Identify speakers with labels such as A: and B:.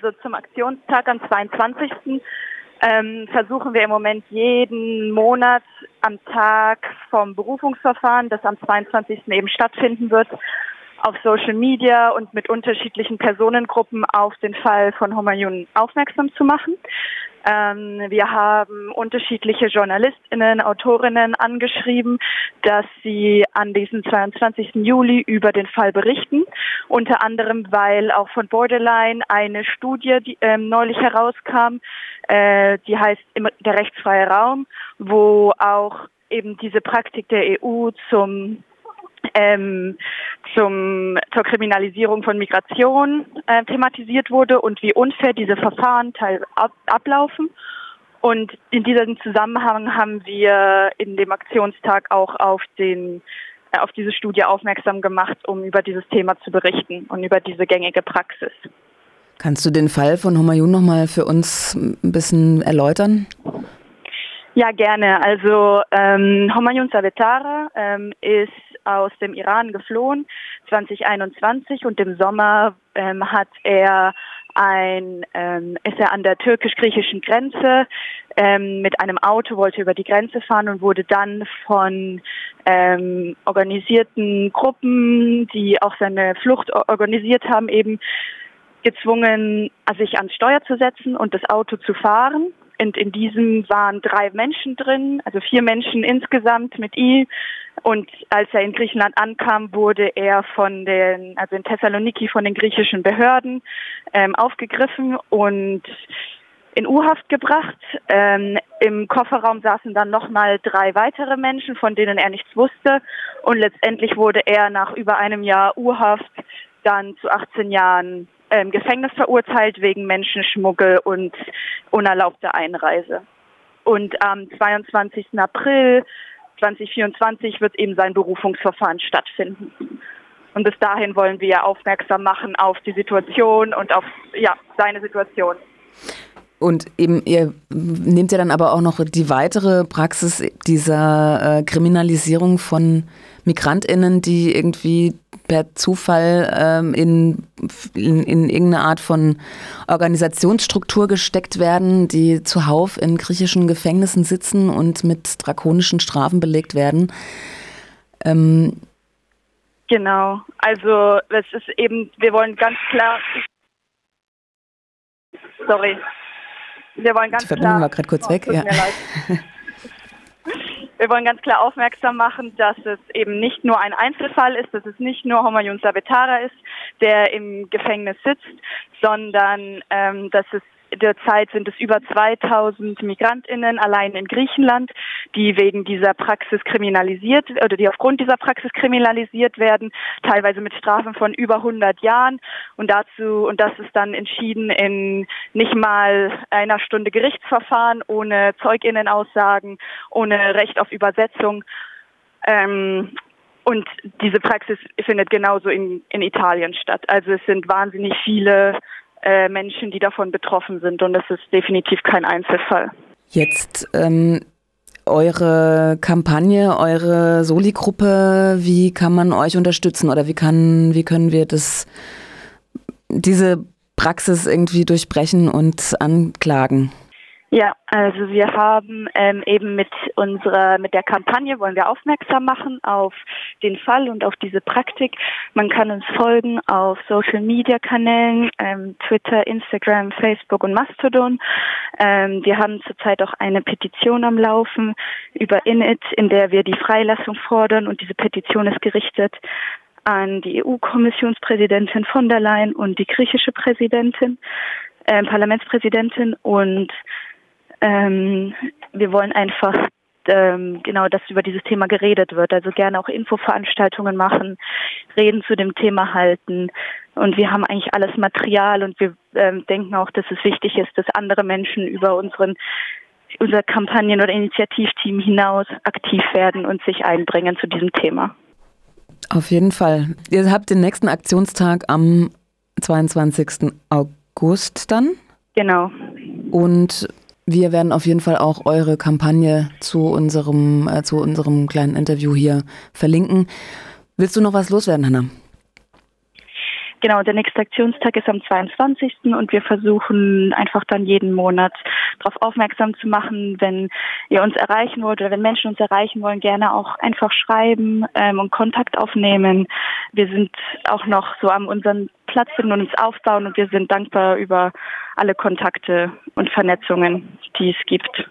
A: Also zum Aktionstag am 22. Ähm, versuchen wir im Moment jeden Monat am Tag vom Berufungsverfahren, das am 22. eben stattfinden wird, auf Social Media und mit unterschiedlichen Personengruppen auf den Fall von Humayun aufmerksam zu machen. Ähm, wir haben unterschiedliche JournalistInnen, Autorinnen angeschrieben, dass sie an diesem 22. Juli über den Fall berichten. Unter anderem, weil auch von Borderline eine Studie die, ähm, neulich herauskam, äh, die heißt Der rechtsfreie Raum, wo auch eben diese Praktik der EU zum ähm, zum, zur Kriminalisierung von Migration äh, thematisiert wurde und wie unfair diese Verfahren teil ab, ablaufen. Und in diesem Zusammenhang haben wir in dem Aktionstag auch auf den äh, auf diese Studie aufmerksam gemacht, um über dieses Thema zu berichten und über diese gängige Praxis.
B: Kannst du den Fall von Humayun nochmal für uns ein bisschen erläutern?
A: Ja, gerne. Also ähm, Humayun Savetara ähm, ist aus dem Iran geflohen 2021 und im Sommer ähm, hat er ein, ähm, ist er an der türkisch-griechischen Grenze ähm, mit einem Auto, wollte über die Grenze fahren und wurde dann von ähm, organisierten Gruppen, die auch seine Flucht organisiert haben, eben gezwungen, sich ans Steuer zu setzen und das Auto zu fahren. Und in diesem waren drei Menschen drin, also vier Menschen insgesamt mit ihm. Und als er in Griechenland ankam, wurde er von den, also in Thessaloniki von den griechischen Behörden ähm, aufgegriffen und in U-Haft gebracht. Ähm, Im Kofferraum saßen dann nochmal drei weitere Menschen, von denen er nichts wusste. Und letztendlich wurde er nach über einem Jahr U-Haft dann zu 18 Jahren ähm, Gefängnis verurteilt wegen Menschenschmuggel und unerlaubter Einreise. Und am 22. April 2024 wird eben sein Berufungsverfahren stattfinden. Und bis dahin wollen wir aufmerksam machen auf die Situation und auf ja, seine Situation.
B: Und eben, ihr nehmt ja dann aber auch noch die weitere Praxis dieser äh, Kriminalisierung von MigrantInnen, die irgendwie per Zufall ähm, in, in, in irgendeine Art von Organisationsstruktur gesteckt werden, die zuhauf in griechischen Gefängnissen sitzen und mit drakonischen Strafen belegt werden.
A: Ähm, genau, also es ist eben, wir wollen ganz klar. Sorry. Wir wollen ganz
B: Die Verbindung
A: klar,
B: war gerade kurz oh, weg. Ja.
A: Wir wollen ganz klar aufmerksam machen, dass es eben nicht nur ein Einzelfall ist, dass es nicht nur Homayun Sabetara ist, der im Gefängnis sitzt, sondern ähm, dass es Derzeit sind es über 2000 Migrantinnen allein in Griechenland, die wegen dieser Praxis kriminalisiert oder die aufgrund dieser Praxis kriminalisiert werden, teilweise mit Strafen von über 100 Jahren. Und dazu und das ist dann entschieden in nicht mal einer Stunde Gerichtsverfahren ohne Zeuginnenaussagen, ohne Recht auf Übersetzung. Ähm, und diese Praxis findet genauso in, in Italien statt. Also es sind wahnsinnig viele äh, Menschen, die davon betroffen sind. Und das ist definitiv kein Einzelfall.
B: Jetzt ähm, eure Kampagne, eure Soli-Gruppe, wie kann man euch unterstützen oder wie kann, wie können wir das, diese Praxis irgendwie durchbrechen und anklagen?
A: Ja, also wir haben ähm, eben mit unserer, mit der Kampagne wollen wir aufmerksam machen auf den Fall und auf diese Praktik. Man kann uns folgen auf Social Media Kanälen, ähm, Twitter, Instagram, Facebook und Mastodon. Ähm, wir haben zurzeit auch eine Petition am Laufen über Init, in der wir die Freilassung fordern und diese Petition ist gerichtet an die EU-Kommissionspräsidentin von der Leyen und die griechische Präsidentin, äh, Parlamentspräsidentin und ähm, wir wollen einfach ähm, genau, dass über dieses Thema geredet wird. Also gerne auch Infoveranstaltungen machen, Reden zu dem Thema halten. Und wir haben eigentlich alles Material und wir ähm, denken auch, dass es wichtig ist, dass andere Menschen über unseren unser Kampagnen- oder Initiativteam hinaus aktiv werden und sich einbringen zu diesem Thema.
B: Auf jeden Fall. Ihr habt den nächsten Aktionstag am 22. August dann.
A: Genau.
B: Und wir werden auf jeden Fall auch eure Kampagne zu unserem, äh, zu unserem kleinen Interview hier verlinken. Willst du noch was loswerden, Hanna?
A: Genau, der nächste Aktionstag ist am 22. und wir versuchen einfach dann jeden Monat darauf aufmerksam zu machen, wenn ihr uns erreichen wollt oder wenn Menschen uns erreichen wollen, gerne auch einfach schreiben ähm, und Kontakt aufnehmen. Wir sind auch noch so am unseren Platz finden und uns aufbauen und wir sind dankbar über alle Kontakte und Vernetzungen, die es gibt.